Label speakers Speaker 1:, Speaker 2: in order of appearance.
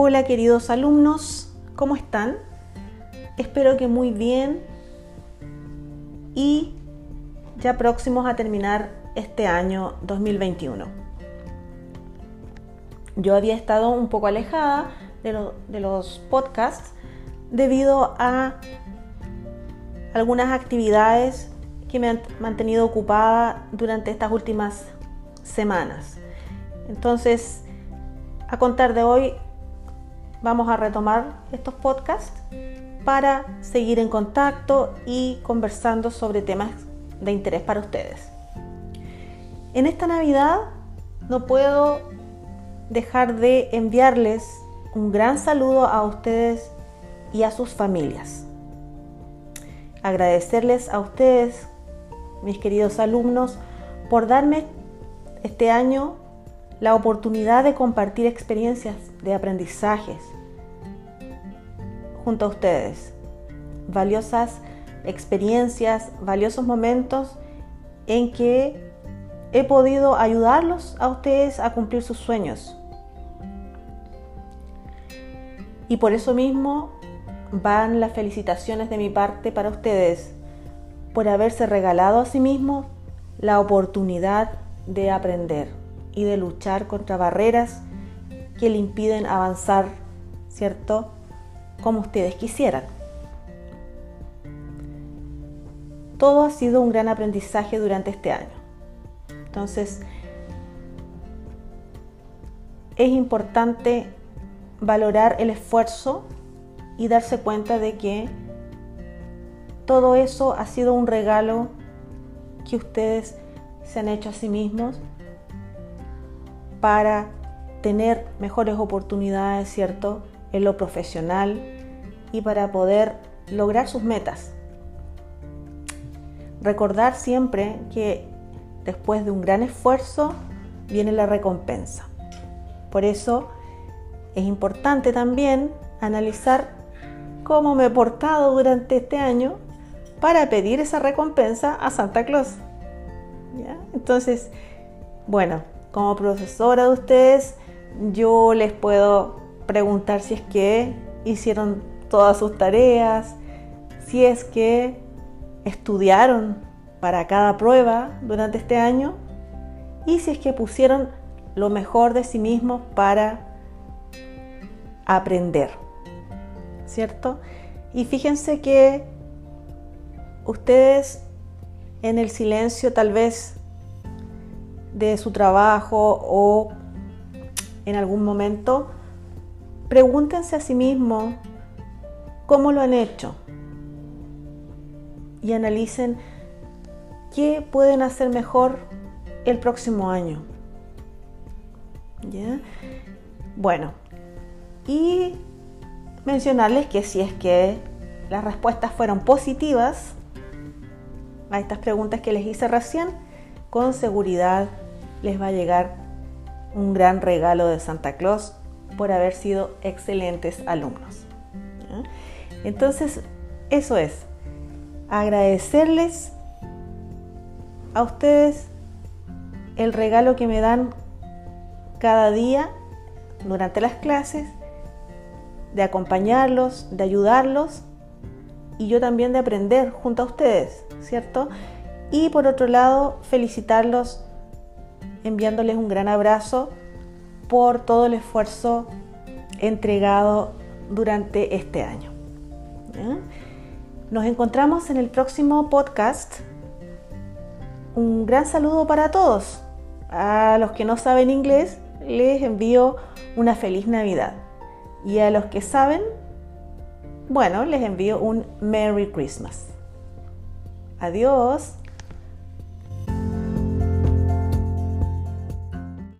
Speaker 1: Hola queridos alumnos, ¿cómo están? Espero que muy bien y ya próximos a terminar este año 2021. Yo había estado un poco alejada de, los podcasts debido a algunas actividades que me han mantenido ocupada durante estas últimas semanas. Entonces, a contar de hoy, vamos a retomar estos podcasts para seguir en contacto y conversando sobre temas de interés para ustedes. En esta Navidad no puedo dejar de enviarles un gran saludo a ustedes y a sus familias. Agradecerles a ustedes, mis queridos alumnos, por darme este año la oportunidad de compartir experiencias de aprendizajes junto a ustedes. Valiosas experiencias, valiosos momentos en que he podido ayudarlos a ustedes a cumplir sus sueños. Y por eso mismo van las felicitaciones de mi parte para ustedes por haberse regalado a sí mismos la oportunidad de aprender y de luchar contra barreras que le impiden avanzar, ¿cierto? Como ustedes quisieran. Todo ha sido un gran aprendizaje durante este año. Entonces, es importante valorar el esfuerzo y darse cuenta de que todo eso ha sido un regalo que ustedes se han hecho a sí mismos para tener mejores oportunidades, ¿cierto? En lo profesional y para poder lograr sus metas. Recordar siempre que después de un gran esfuerzo viene la recompensa. Por eso es importante también analizar cómo me he portado durante este año para pedir esa recompensa a Santa Claus. Entonces, bueno, como profesora de ustedes, yo les puedo preguntar si es que hicieron todas sus tareas, si es que estudiaron para cada prueba durante este año y si es que pusieron lo mejor de sí mismos para aprender, ¿cierto? Y fíjense que ustedes en el silencio tal vez de su trabajo o en algún momento, pregúntense a sí mismos cómo lo han hecho y analicen qué pueden hacer mejor el próximo año. ¿Ya? Bueno, y mencionarles que si es que las respuestas fueron positivas a estas preguntas que les hice recién, con seguridad les va a llegar un gran regalo de Santa Claus por haber sido excelentes alumnos. Entonces, eso es, agradecerles a ustedes el regalo que me dan cada día durante las clases, de acompañarlos, de ayudarlos y yo también de aprender junto a ustedes, ¿cierto? Y por otro lado, felicitarlos enviándoles un gran abrazo por todo el esfuerzo entregado durante este año. Nos encontramos en el próximo podcast. Un gran saludo para todos. A los que no saben inglés, les envío una feliz Navidad. Y a los que saben, bueno, les envío un Merry Christmas. Adiós.